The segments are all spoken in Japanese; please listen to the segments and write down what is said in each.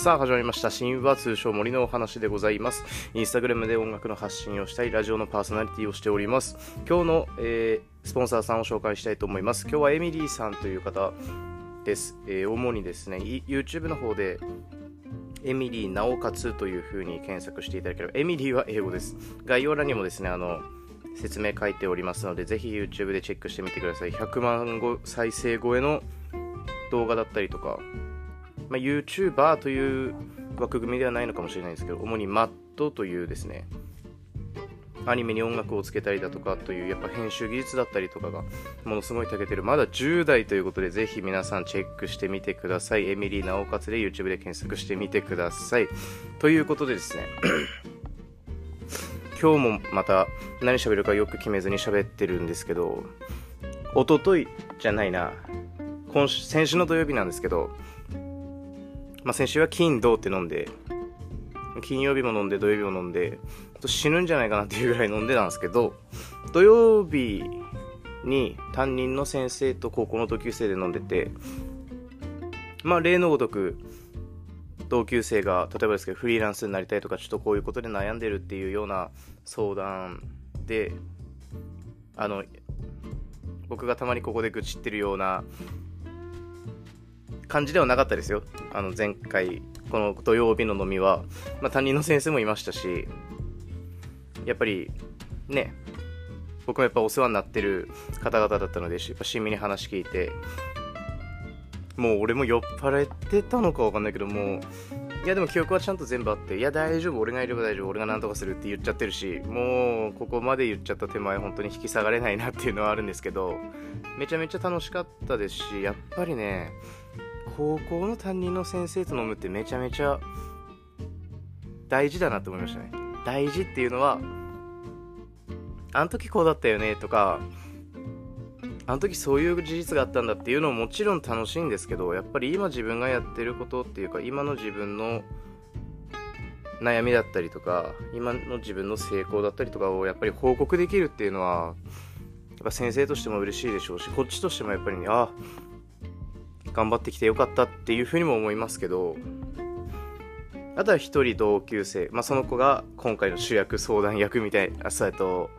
さあ始まりました。神話通称森のお話でございます。インスタグラムで音楽の発信をしたいラジオのパーソナリティをしております。今日の、えー、スポンサーさんを紹介したいと思います。今日はエミリーさんという方です、えー、主にですね YouTube の方でエミリーなおかつという風に検索していただければエミリーは英語です。概要欄にもですねあの説明書いておりますのでぜひ YouTube でチェックしてみてください。100万再生超えの動画だったりとかまあ、YouTuber という枠組みではないのかもしれないですけど、主にマットというですね、アニメに音楽をつけたりだとかという、やっぱ編集技術だったりとかが、ものすごい長けてる。まだ10代ということで、ぜひ皆さんチェックしてみてください。エミリーなおかつで YouTube で検索してみてください。ということでですね、今日もまた何喋るかよく決めずに喋ってるんですけど、おとといじゃないな、今週、先週の土曜日なんですけど、まあ、先週は金、銅って飲んで、金曜日も飲んで、土曜日も飲んで、死ぬんじゃないかなっていうぐらい飲んでたんですけど、土曜日に担任の先生と高校の同級生で飲んでて、まあ、例のごとく、同級生が、例えばですけど、フリーランスになりたいとか、ちょっとこういうことで悩んでるっていうような相談で、あの、僕がたまにここで愚痴ってるような感じではなかったですよ。あの、前回、この土曜日の飲みは、まあ、担任の先生もいましたし、やっぱり、ね、僕もやっぱお世話になってる方々だったので、やっぱ親身に話聞いて、もう俺も酔っ払ってたのかわかんないけどもう、いやでも記憶はちゃんと全部あって、いや大丈夫、俺がいれば大丈夫、俺が何とかするって言っちゃってるし、もうここまで言っちゃった手前、本当に引き下がれないなっていうのはあるんですけど、めちゃめちゃ楽しかったですし、やっぱりね、高校の担任の先生と飲むってめちゃめちゃ大事だなと思いましたね。大事っていうのはあの時こうだったよねとかあの時そういう事実があったんだっていうのももちろん楽しいんですけどやっぱり今自分がやってることっていうか今の自分の悩みだったりとか今の自分の成功だったりとかをやっぱり報告できるっていうのはやっぱ先生としても嬉しいでしょうしこっちとしてもやっぱり、ね、あ頑張ってきてよかったっていうふうにも思いますけどあとは一人同級生、まあ、その子が今回の主役相談役みたいなそうと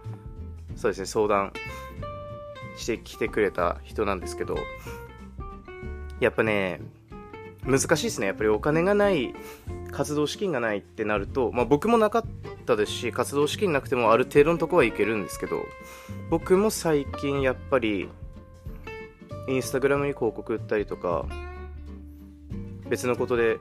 そうですね相談してきてくれた人なんですけどやっぱね難しいですね。やっぱりお金がない活動資金がないってなると、まあ、僕もなかったですし活動資金なくてもある程度のとこはいけるんですけど僕も最近やっぱりインスタグラムに広告売ったりとか別のことで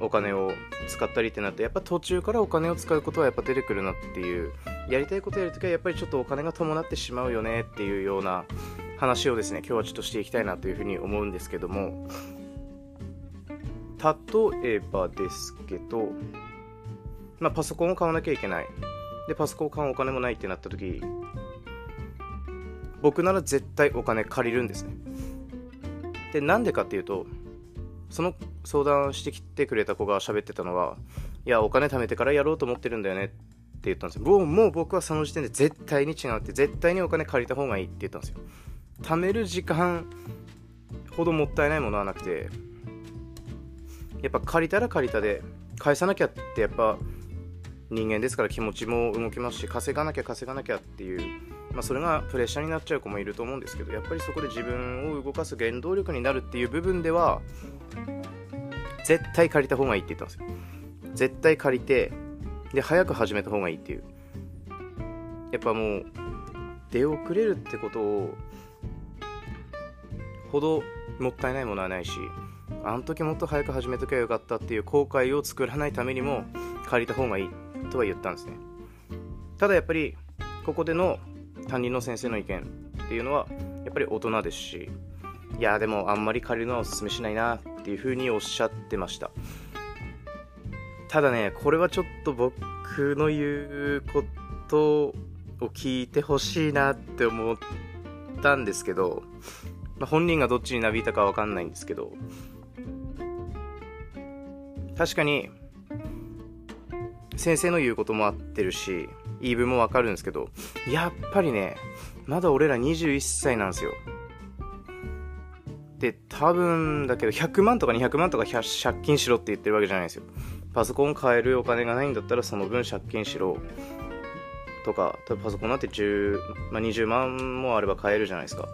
お金を使ったりってなってやっぱ途中からお金を使うことはやっぱ出てくるなっていうやりたいことやるときはやっぱりちょっとお金が伴ってしまうよねっていうような話をですね今日はちょっとしていきたいなというふうに思うんですけども例えばですけど、まあ、パソコンを買わなきゃいけない。でパソコンを買うお金もないってなった時僕なら絶対お金借りるんですね。でなんでかっていうとその相談してきてくれた子が喋ってたのはいやお金貯めてからやろうと思ってるんだよねって言ったんですよ。もうもう僕はその時点で絶対に違うって絶対にお金借りた方がいいって言ったんですよ。貯める時間ほどもったいないものはなくてやっぱ借りたら借りたで返さなきゃってやっぱ人間ですから気持ちも動きますし稼がなきゃ稼がなきゃっていうまあ、それがプレッシャーになっちゃう子もいると思うんですけどやっぱりそこで自分を動かす原動力になるっていう部分では絶対借りた方がいいって言ったんですよ。絶対借りてで早く始めた方がいいっていう。やっぱもう出遅れるってことをほどもったいないものはないしあの時もっと早く始めとけばよかったっていう後悔を作らないためにも借りた方がいいとは言ったんですね。ただやっぱりここでの担任の先生の意見っていうのはやっぱり大人ですしいやでもあんまり借りるのはおすすめしないなっていうふうにおっしゃってました。ただねこれはちょっと僕の言うことを聞いてほしいなって思ったんですけど、まあ、本人がどっちになびいたかわかんないんですけど確かに先生の言うことも合ってるし言い分もわかるんですけど、やっぱりね、まだ俺ら21歳なんですよ。って多分だけど100万とか200万とか借金しろって言ってるわけじゃないですよパソコン買えるお金がないんだったらその分借金しろとかパソコンなんて10、まあ、20万もあれば買えるじゃないですか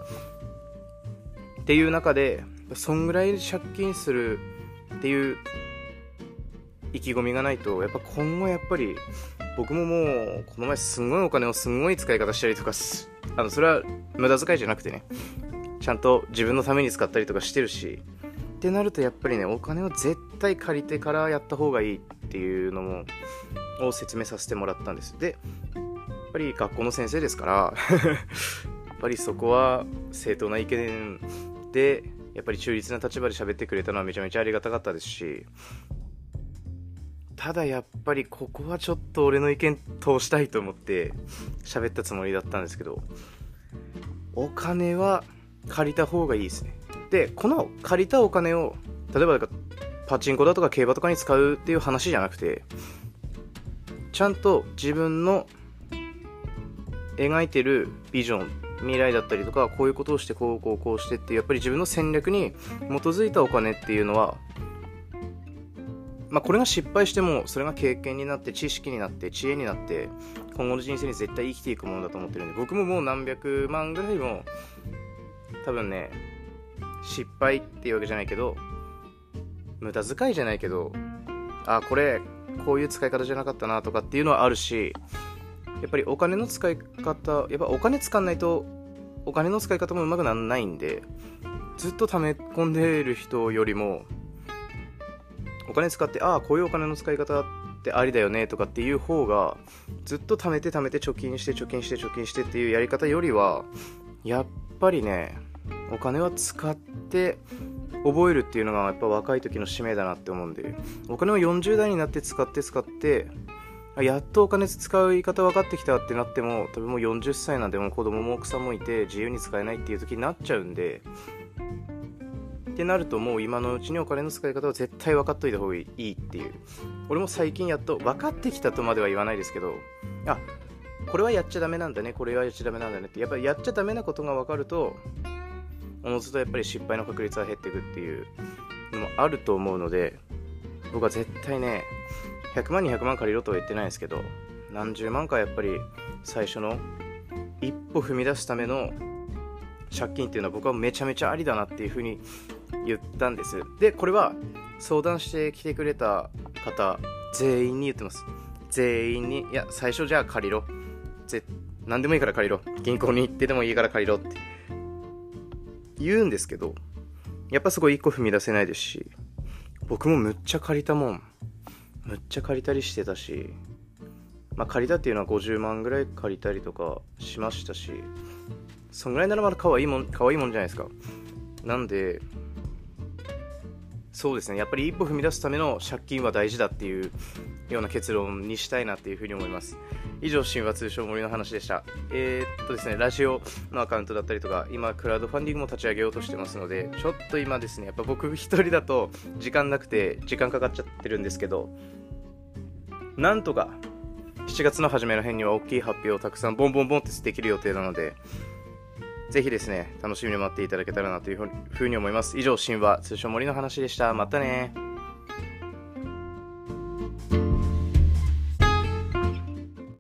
っていう中でそんぐらい借金するっていう意気込みがないとやっぱ今後やっぱり僕ももうこの前すごいお金をすごい使い方したりとかあのそれは無駄遣いじゃなくてね。ちゃんと自分のために使ったりとかしてるし。ってなるとやっぱりねお金を絶対借りてからやった方がいいっていうのもを説明させてもらったんです。でやっぱり学校の先生ですから やっぱりそこは正当な意見でやっぱり中立な立場で喋ってくれたのはめちゃめちゃありがたかったですしただやっぱりここはちょっと俺の意見通したいと思って喋ったつもりだったんですけどお金は借りた方がいいですね。でこの借りたお金を例えばパチンコだとか競馬とかに使うっていう話じゃなくてちゃんと自分の描いてるビジョン未来だったりとかこういうことをしてこうこうこうしてっていうやっぱり自分の戦略に基づいたお金っていうのはまあ、これが失敗してもそれが経験になって知識になって知恵になって今後の人生に絶対生きていくものだと思ってるんで僕ももう何百万ぐらいも多分ね失敗っていうわけじゃないけど無駄遣いじゃないけどあこれこういう使い方じゃなかったなとかっていうのはあるしやっぱりお金の使い方やっぱお金使わないとお金の使い方もうまくならないんでずっと溜め込んでる人よりもお金使ってああこういうお金の使い方ってありだよねとかっていう方がずっと貯めて貯めて貯金して貯金して貯金してっていうやり方よりはやっぱりねお金は使って覚えるっていうのがやっぱ若い時の使命だなって思うんでお金を40代になって使って使ってやっとお金使う言い方分かってきたってなっても多分もう40歳なんでも子供も奥さんもいて自由に使えないっていう時になっちゃうんでってなるともう今のうちにお金の使い方は絶対分かっといた方がいいっていう。俺も最近やっと分かってきたとまでは言わないですけどあこれはやっちゃダメなんだねこれはやっちゃダメなんだねってやっぱりやっちゃダメなことが分かるとおのずとやっぱり失敗の確率は減っていくっていうのもあると思うので僕は絶対ね100万200万借りろとは言ってないですけど何十万かやっぱり最初の一歩踏み出すための借金っていうのは僕はめちゃめちゃありだなっていうふうに言ったんです。でこれは相談してきてくれた方全員に言ってます。全員にいや最初じゃあ借りろ。ぜ何でもいいから借りろ。銀行に行ってでもいいから借りろって。言うんですけどやっぱそこ一個踏み出せないですし僕もむっちゃ借りたもん。むっちゃ借りたりしてたしまあ借りたっていうのは50万ぐらい借りたりとかしましたしそんぐらいならまだ可愛いもん可愛いもんじゃないですか。なんでそうですね。やっぱり一歩踏み出すための借金は大事だっていうような結論にしたいなっていうふうに思います。以上神話通称森の話でした。えー、っとですねラジオのアカウントだったりとか今クラウドファンディングも立ち上げようとしてますのでちょっと今ですねやっぱ僕一人だと時間なくて時間かかっちゃってるんですけどなんとか7月の初めの辺には大きい発表をたくさんボンボンボンってできる予定なのでぜひですね、楽しみに待っていただけたらなというふうに思います。以上、神話、通称森の話でした。またね